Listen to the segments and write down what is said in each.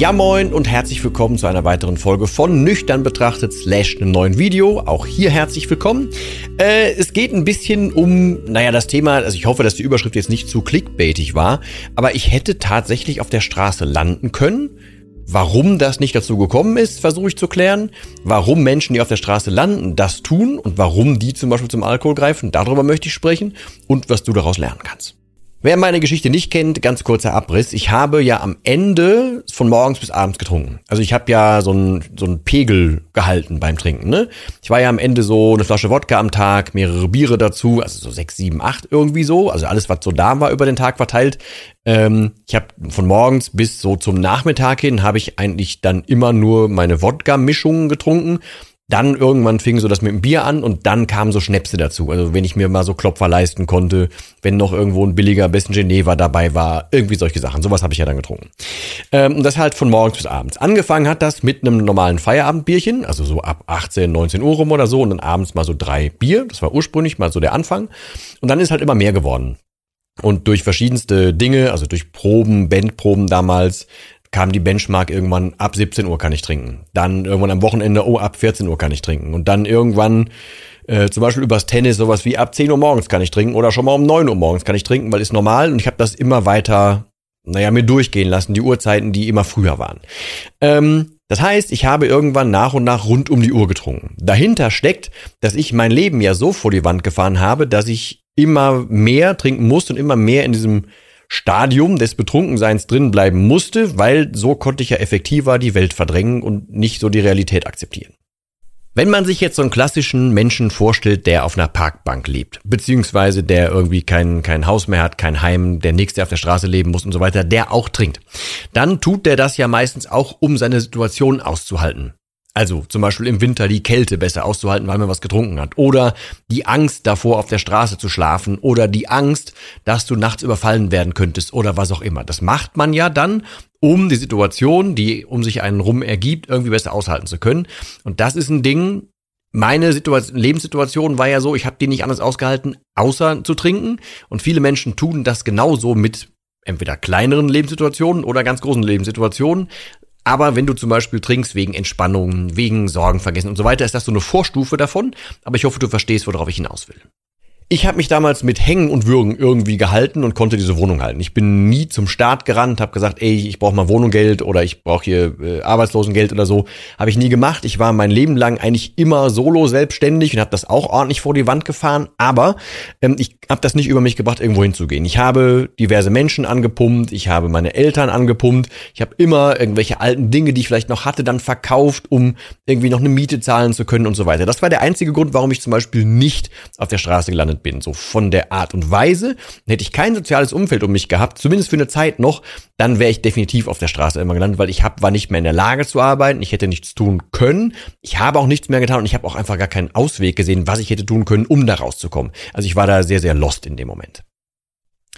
Ja moin und herzlich willkommen zu einer weiteren Folge von Nüchtern betrachtet slash einem neuen Video. Auch hier herzlich willkommen. Äh, es geht ein bisschen um, naja, das Thema, also ich hoffe, dass die Überschrift jetzt nicht zu clickbaitig war, aber ich hätte tatsächlich auf der Straße landen können. Warum das nicht dazu gekommen ist, versuche ich zu klären. Warum Menschen, die auf der Straße landen, das tun und warum die zum Beispiel zum Alkohol greifen, darüber möchte ich sprechen und was du daraus lernen kannst. Wer meine Geschichte nicht kennt, ganz kurzer Abriss. Ich habe ja am Ende von morgens bis abends getrunken. Also ich habe ja so einen so einen Pegel gehalten beim Trinken. Ne? Ich war ja am Ende so eine Flasche Wodka am Tag, mehrere Biere dazu, also so sechs, sieben, acht irgendwie so. Also alles, was so da war über den Tag verteilt. Ähm, ich habe von morgens bis so zum Nachmittag hin habe ich eigentlich dann immer nur meine Wodka-Mischungen getrunken. Dann irgendwann fing so das mit dem Bier an und dann kamen so Schnäpse dazu. Also wenn ich mir mal so Klopfer leisten konnte, wenn noch irgendwo ein billiger Besten Geneva dabei war, irgendwie solche Sachen. Sowas habe ich ja dann getrunken. Ähm, und das halt von morgens bis abends. Angefangen hat das mit einem normalen Feierabendbierchen, also so ab 18, 19 Uhr rum oder so und dann abends mal so drei Bier. Das war ursprünglich mal so der Anfang. Und dann ist halt immer mehr geworden. Und durch verschiedenste Dinge, also durch Proben, Bandproben damals, kam die Benchmark irgendwann, ab 17 Uhr kann ich trinken. Dann irgendwann am Wochenende, oh, ab 14 Uhr kann ich trinken. Und dann irgendwann, äh, zum Beispiel übers Tennis, sowas wie ab 10 Uhr morgens kann ich trinken oder schon mal um 9 Uhr morgens kann ich trinken, weil ist normal. Und ich habe das immer weiter, naja, mir durchgehen lassen, die Uhrzeiten, die immer früher waren. Ähm, das heißt, ich habe irgendwann nach und nach rund um die Uhr getrunken. Dahinter steckt, dass ich mein Leben ja so vor die Wand gefahren habe, dass ich immer mehr trinken musste und immer mehr in diesem Stadium des Betrunkenseins drin bleiben musste, weil so konnte ich ja effektiver die Welt verdrängen und nicht so die Realität akzeptieren. Wenn man sich jetzt so einen klassischen Menschen vorstellt, der auf einer Parkbank lebt, beziehungsweise der irgendwie kein, kein Haus mehr hat, kein Heim, der nächste auf der Straße leben muss und so weiter, der auch trinkt, dann tut der das ja meistens auch, um seine Situation auszuhalten. Also zum Beispiel im Winter die Kälte besser auszuhalten, weil man was getrunken hat. Oder die Angst davor, auf der Straße zu schlafen. Oder die Angst, dass du nachts überfallen werden könntest. Oder was auch immer. Das macht man ja dann, um die Situation, die um sich einen rum ergibt, irgendwie besser aushalten zu können. Und das ist ein Ding, meine Situation, Lebenssituation war ja so, ich habe die nicht anders ausgehalten, außer zu trinken. Und viele Menschen tun das genauso mit entweder kleineren Lebenssituationen oder ganz großen Lebenssituationen. Aber wenn du zum Beispiel trinkst wegen Entspannung, wegen Sorgen vergessen und so weiter, ist das so eine Vorstufe davon. Aber ich hoffe, du verstehst, worauf ich hinaus will. Ich habe mich damals mit Hängen und Würgen irgendwie gehalten und konnte diese Wohnung halten. Ich bin nie zum Staat gerannt, habe gesagt, ey, ich brauche mal Wohnunggeld oder ich brauche hier äh, Arbeitslosengeld oder so. Habe ich nie gemacht. Ich war mein Leben lang eigentlich immer solo selbstständig und habe das auch ordentlich vor die Wand gefahren. Aber ähm, ich habe das nicht über mich gebracht, irgendwo hinzugehen. Ich habe diverse Menschen angepumpt, ich habe meine Eltern angepumpt. Ich habe immer irgendwelche alten Dinge, die ich vielleicht noch hatte, dann verkauft, um irgendwie noch eine Miete zahlen zu können und so weiter. Das war der einzige Grund, warum ich zum Beispiel nicht auf der Straße gelandet bin, so von der Art und Weise. Hätte ich kein soziales Umfeld um mich gehabt, zumindest für eine Zeit noch, dann wäre ich definitiv auf der Straße immer gelandet, weil ich hab, war nicht mehr in der Lage zu arbeiten, ich hätte nichts tun können, ich habe auch nichts mehr getan und ich habe auch einfach gar keinen Ausweg gesehen, was ich hätte tun können, um da rauszukommen. Also ich war da sehr, sehr lost in dem Moment.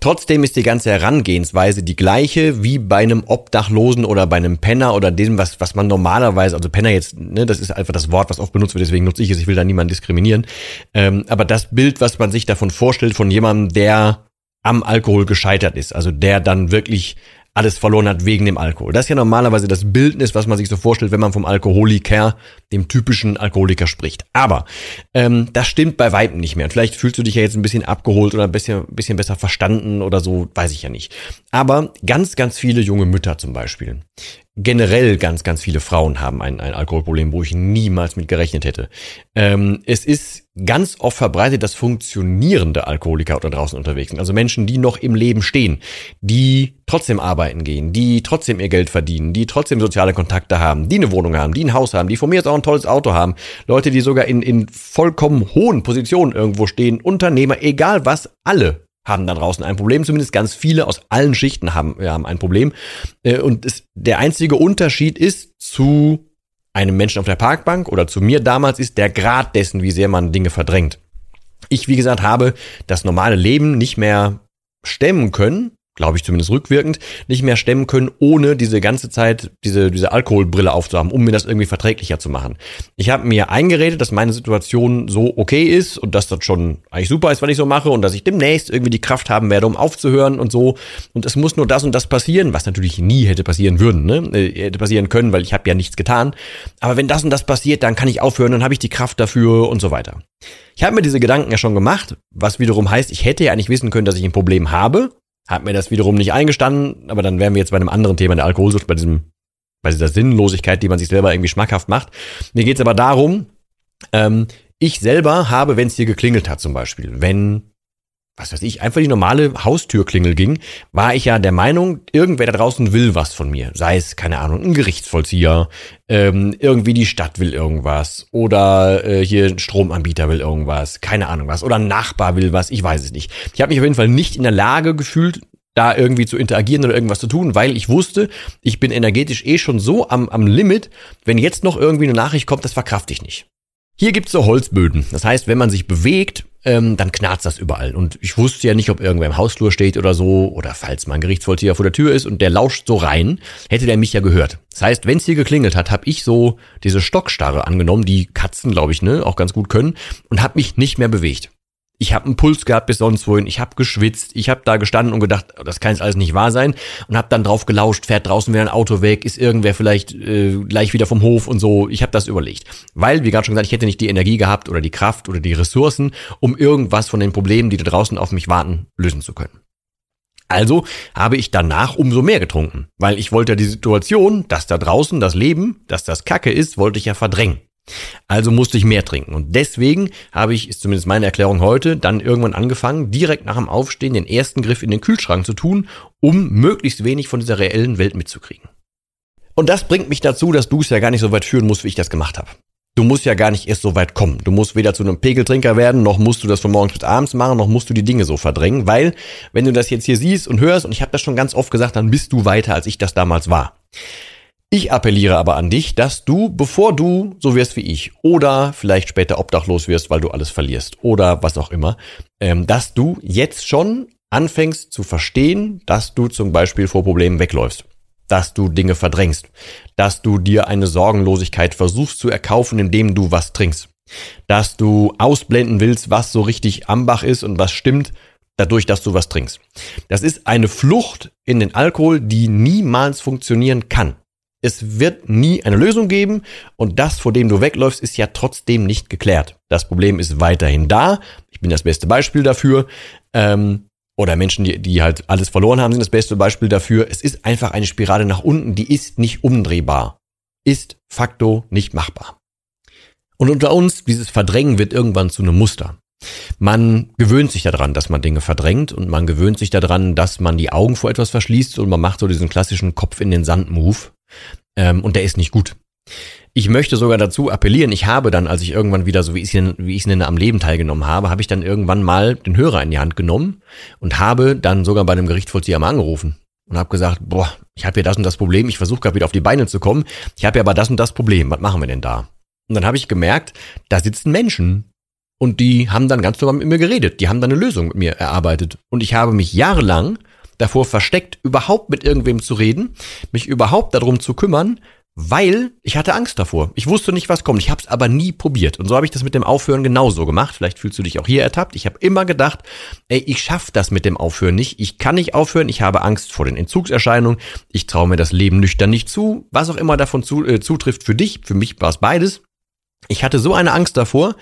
Trotzdem ist die ganze Herangehensweise die gleiche wie bei einem Obdachlosen oder bei einem Penner oder dem, was, was man normalerweise, also Penner jetzt, ne, das ist einfach das Wort, was oft benutzt wird, deswegen nutze ich es, ich will da niemanden diskriminieren. Ähm, aber das Bild, was man sich davon vorstellt, von jemandem, der am Alkohol gescheitert ist, also der dann wirklich alles verloren hat wegen dem Alkohol. Das ist ja normalerweise das Bildnis, was man sich so vorstellt, wenn man vom Alkoholiker, dem typischen Alkoholiker spricht. Aber ähm, das stimmt bei Weitem nicht mehr. Und vielleicht fühlst du dich ja jetzt ein bisschen abgeholt oder ein bisschen, bisschen besser verstanden oder so, weiß ich ja nicht. Aber ganz, ganz viele junge Mütter zum Beispiel, generell ganz, ganz viele Frauen haben ein, ein Alkoholproblem, wo ich niemals mit gerechnet hätte. Ähm, es ist ganz oft verbreitet, dass funktionierende Alkoholiker da draußen unterwegs sind. Also Menschen, die noch im Leben stehen, die trotzdem arbeiten gehen, die trotzdem ihr Geld verdienen, die trotzdem soziale Kontakte haben, die eine Wohnung haben, die ein Haus haben, die von mir jetzt auch ein tolles Auto haben. Leute, die sogar in, in vollkommen hohen Positionen irgendwo stehen, Unternehmer, egal was, alle haben da draußen ein Problem. Zumindest ganz viele aus allen Schichten haben, haben ein Problem. Äh, und es, der einzige Unterschied ist zu einem Menschen auf der Parkbank oder zu mir damals ist der Grad dessen, wie sehr man Dinge verdrängt. Ich, wie gesagt, habe das normale Leben nicht mehr stemmen können glaube ich zumindest rückwirkend, nicht mehr stemmen können, ohne diese ganze Zeit diese, diese Alkoholbrille aufzuhaben, um mir das irgendwie verträglicher zu machen. Ich habe mir eingeredet, dass meine Situation so okay ist und dass das schon eigentlich super ist, was ich so mache und dass ich demnächst irgendwie die Kraft haben werde, um aufzuhören und so. Und es muss nur das und das passieren, was natürlich nie hätte passieren würden, ne? Äh, hätte passieren können, weil ich habe ja nichts getan. Aber wenn das und das passiert, dann kann ich aufhören, dann habe ich die Kraft dafür und so weiter. Ich habe mir diese Gedanken ja schon gemacht, was wiederum heißt, ich hätte ja eigentlich wissen können, dass ich ein Problem habe hat mir das wiederum nicht eingestanden, aber dann wären wir jetzt bei einem anderen Thema, der Alkoholsucht, bei diesem, bei dieser Sinnlosigkeit, die man sich selber irgendwie schmackhaft macht. Mir geht's aber darum, ähm, ich selber habe, wenn es hier geklingelt hat zum Beispiel, wenn was weiß ich, einfach die normale Haustürklingel ging, war ich ja der Meinung, irgendwer da draußen will was von mir. Sei es, keine Ahnung, ein Gerichtsvollzieher, ähm, irgendwie die Stadt will irgendwas oder äh, hier ein Stromanbieter will irgendwas, keine Ahnung was, oder ein Nachbar will was, ich weiß es nicht. Ich habe mich auf jeden Fall nicht in der Lage gefühlt, da irgendwie zu interagieren oder irgendwas zu tun, weil ich wusste, ich bin energetisch eh schon so am, am Limit, wenn jetzt noch irgendwie eine Nachricht kommt, das verkraft ich nicht. Hier gibt's so Holzböden. Das heißt, wenn man sich bewegt, ähm, dann knarzt das überall. Und ich wusste ja nicht, ob irgendwer im Hausflur steht oder so, oder falls mein Gerichtsvollzieher vor der Tür ist und der lauscht so rein, hätte der mich ja gehört. Das heißt, wenn es hier geklingelt hat, habe ich so diese Stockstarre angenommen, die Katzen, glaube ich, ne, auch ganz gut können, und habe mich nicht mehr bewegt ich habe einen Puls gehabt bis sonst wohin, ich habe geschwitzt, ich habe da gestanden und gedacht, das kann jetzt alles nicht wahr sein und habe dann drauf gelauscht, fährt draußen wieder ein Auto weg, ist irgendwer vielleicht äh, gleich wieder vom Hof und so. Ich habe das überlegt, weil wie gerade schon gesagt, ich hätte nicht die Energie gehabt oder die Kraft oder die Ressourcen, um irgendwas von den Problemen, die da draußen auf mich warten, lösen zu können. Also habe ich danach umso mehr getrunken, weil ich wollte die Situation, dass da draußen das Leben, dass das Kacke ist, wollte ich ja verdrängen. Also musste ich mehr trinken. Und deswegen habe ich, ist zumindest meine Erklärung heute, dann irgendwann angefangen, direkt nach dem Aufstehen den ersten Griff in den Kühlschrank zu tun, um möglichst wenig von dieser reellen Welt mitzukriegen. Und das bringt mich dazu, dass du es ja gar nicht so weit führen musst, wie ich das gemacht habe. Du musst ja gar nicht erst so weit kommen. Du musst weder zu einem Pegeltrinker werden, noch musst du das von morgens bis abends machen, noch musst du die Dinge so verdrängen, weil wenn du das jetzt hier siehst und hörst, und ich habe das schon ganz oft gesagt, dann bist du weiter, als ich das damals war. Ich appelliere aber an dich, dass du, bevor du so wirst wie ich oder vielleicht später obdachlos wirst, weil du alles verlierst oder was auch immer, ähm, dass du jetzt schon anfängst zu verstehen, dass du zum Beispiel vor Problemen wegläufst, dass du Dinge verdrängst, dass du dir eine Sorgenlosigkeit versuchst zu erkaufen, indem du was trinkst, dass du ausblenden willst, was so richtig am Bach ist und was stimmt, dadurch, dass du was trinkst. Das ist eine Flucht in den Alkohol, die niemals funktionieren kann. Es wird nie eine Lösung geben und das, vor dem du wegläufst, ist ja trotzdem nicht geklärt. Das Problem ist weiterhin da. Ich bin das beste Beispiel dafür. Ähm, oder Menschen, die, die halt alles verloren haben, sind das beste Beispiel dafür. Es ist einfach eine Spirale nach unten, die ist nicht umdrehbar. Ist facto nicht machbar. Und unter uns, dieses Verdrängen wird irgendwann zu einem Muster. Man gewöhnt sich daran, dass man Dinge verdrängt und man gewöhnt sich daran, dass man die Augen vor etwas verschließt und man macht so diesen klassischen Kopf in den Sand Move. Ähm, und der ist nicht gut. Ich möchte sogar dazu appellieren, ich habe dann, als ich irgendwann wieder, so wie ich es nenne, am Leben teilgenommen habe, habe ich dann irgendwann mal den Hörer in die Hand genommen und habe dann sogar bei einem Gerichtsvollzieher mal angerufen und habe gesagt, boah, ich habe hier das und das Problem, ich versuche gerade wieder auf die Beine zu kommen, ich habe ja aber das und das Problem, was machen wir denn da? Und dann habe ich gemerkt, da sitzen Menschen und die haben dann ganz normal mit mir geredet, die haben dann eine Lösung mit mir erarbeitet und ich habe mich jahrelang davor versteckt, überhaupt mit irgendwem zu reden, mich überhaupt darum zu kümmern, weil ich hatte Angst davor. Ich wusste nicht, was kommt. Ich habe es aber nie probiert. Und so habe ich das mit dem Aufhören genauso gemacht. Vielleicht fühlst du dich auch hier ertappt. Ich habe immer gedacht, ey, ich schaffe das mit dem Aufhören nicht. Ich kann nicht aufhören. Ich habe Angst vor den Entzugserscheinungen. Ich traue mir das Leben nüchtern nicht zu. Was auch immer davon zu, äh, zutrifft für dich. Für mich war es beides. Ich hatte so eine Angst davor,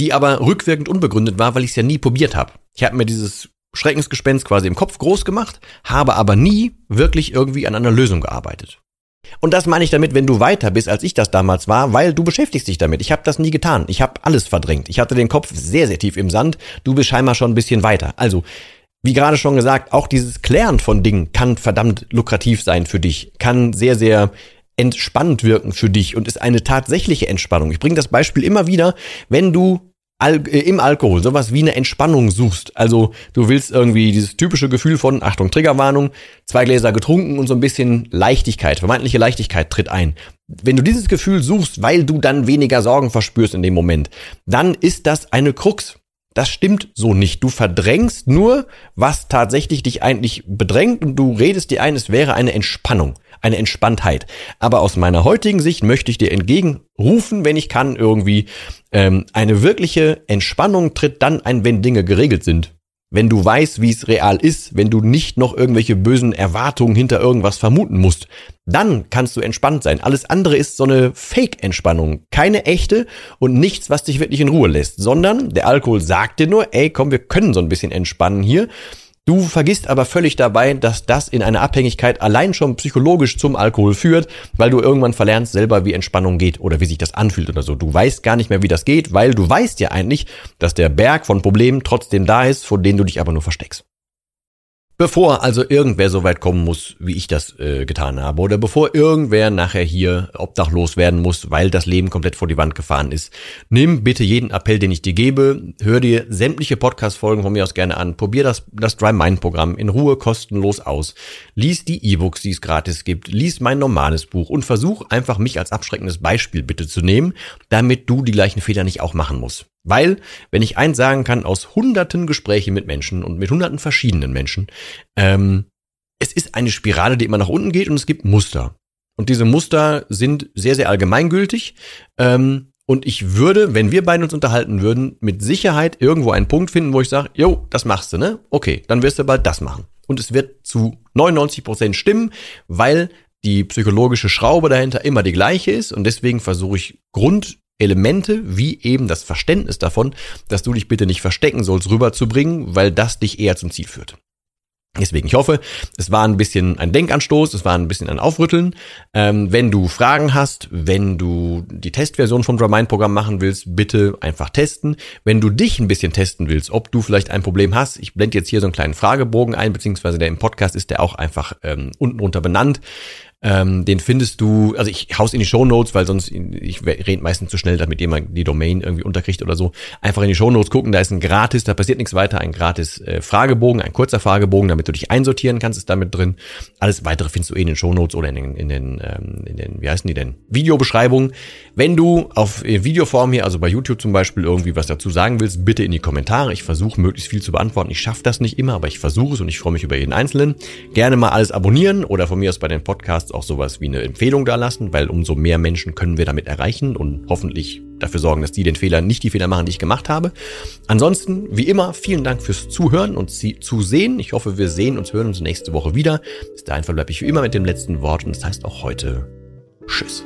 die aber rückwirkend unbegründet war, weil ich es ja nie probiert habe. Ich habe mir dieses Schreckensgespenst quasi im Kopf groß gemacht, habe aber nie wirklich irgendwie an einer Lösung gearbeitet. Und das meine ich damit, wenn du weiter bist, als ich das damals war, weil du beschäftigst dich damit. Ich habe das nie getan. Ich habe alles verdrängt. Ich hatte den Kopf sehr, sehr tief im Sand. Du bist scheinbar schon ein bisschen weiter. Also, wie gerade schon gesagt, auch dieses Klären von Dingen kann verdammt lukrativ sein für dich, kann sehr, sehr entspannend wirken für dich und ist eine tatsächliche Entspannung. Ich bringe das Beispiel immer wieder, wenn du Al äh, im Alkohol sowas wie eine Entspannung suchst. Also du willst irgendwie dieses typische Gefühl von, Achtung, Triggerwarnung, zwei Gläser getrunken und so ein bisschen Leichtigkeit, vermeintliche Leichtigkeit tritt ein. Wenn du dieses Gefühl suchst, weil du dann weniger Sorgen verspürst in dem Moment, dann ist das eine Krux. Das stimmt so nicht. Du verdrängst nur, was tatsächlich dich eigentlich bedrängt und du redest dir ein, es wäre eine Entspannung eine Entspanntheit. Aber aus meiner heutigen Sicht möchte ich dir entgegenrufen, wenn ich kann, irgendwie ähm, eine wirkliche Entspannung tritt dann ein, wenn Dinge geregelt sind. Wenn du weißt, wie es real ist, wenn du nicht noch irgendwelche bösen Erwartungen hinter irgendwas vermuten musst, dann kannst du entspannt sein. Alles andere ist so eine Fake-Entspannung. Keine echte und nichts, was dich wirklich in Ruhe lässt, sondern der Alkohol sagt dir nur, ey, komm, wir können so ein bisschen entspannen hier. Du vergisst aber völlig dabei, dass das in einer Abhängigkeit allein schon psychologisch zum Alkohol führt, weil du irgendwann verlernst selber, wie Entspannung geht oder wie sich das anfühlt oder so. Du weißt gar nicht mehr, wie das geht, weil du weißt ja eigentlich, dass der Berg von Problemen trotzdem da ist, vor denen du dich aber nur versteckst. Bevor also irgendwer so weit kommen muss, wie ich das äh, getan habe, oder bevor irgendwer nachher hier obdachlos werden muss, weil das Leben komplett vor die Wand gefahren ist, nimm bitte jeden Appell, den ich dir gebe, hör dir sämtliche Podcast-Folgen von mir aus gerne an, probier das, das Dry Mind Programm in Ruhe kostenlos aus, lies die E-Books, die es gratis gibt, lies mein normales Buch und versuch einfach mich als abschreckendes Beispiel bitte zu nehmen, damit du die gleichen Fehler nicht auch machen musst. Weil, wenn ich eins sagen kann, aus hunderten Gesprächen mit Menschen und mit hunderten verschiedenen Menschen, ähm, es ist eine Spirale, die immer nach unten geht und es gibt Muster. Und diese Muster sind sehr, sehr allgemeingültig. Ähm, und ich würde, wenn wir beide uns unterhalten würden, mit Sicherheit irgendwo einen Punkt finden, wo ich sage, jo, das machst du, ne? Okay, dann wirst du bald das machen. Und es wird zu 99 Prozent stimmen, weil die psychologische Schraube dahinter immer die gleiche ist. Und deswegen versuche ich Grund Elemente wie eben das Verständnis davon, dass du dich bitte nicht verstecken sollst, rüberzubringen, weil das dich eher zum Ziel führt. Deswegen, ich hoffe, es war ein bisschen ein Denkanstoß, es war ein bisschen ein Aufrütteln. Ähm, wenn du Fragen hast, wenn du die Testversion vom Dramind-Programm machen willst, bitte einfach testen. Wenn du dich ein bisschen testen willst, ob du vielleicht ein Problem hast, ich blende jetzt hier so einen kleinen Fragebogen ein, beziehungsweise der im Podcast ist der auch einfach ähm, unten drunter benannt. Ähm, den findest du, also ich haus in die Show Notes, weil sonst ich rede meistens zu schnell, damit jemand die Domain irgendwie unterkriegt oder so. Einfach in die Show Notes gucken, da ist ein gratis, da passiert nichts weiter, ein gratis äh, Fragebogen, ein kurzer Fragebogen, damit du dich einsortieren kannst, ist damit drin. Alles weitere findest du eh in den Show Notes oder in den, in den, ähm, in den wie heißen die denn, Videobeschreibungen. Wenn du auf äh, Videoform hier, also bei YouTube zum Beispiel, irgendwie was dazu sagen willst, bitte in die Kommentare. Ich versuche möglichst viel zu beantworten. Ich schaffe das nicht immer, aber ich versuche es und ich freue mich über jeden Einzelnen. Gerne mal alles abonnieren oder von mir aus bei den Podcasts Podcasts auch sowas wie eine Empfehlung da lassen, weil umso mehr Menschen können wir damit erreichen und hoffentlich dafür sorgen, dass die den Fehler nicht die Fehler machen, die ich gemacht habe. Ansonsten, wie immer, vielen Dank fürs Zuhören und zu sehen. Ich hoffe, wir sehen uns, hören uns nächste Woche wieder. Bis dahin verbleibe ich wie immer mit dem letzten Wort und das heißt auch heute Tschüss.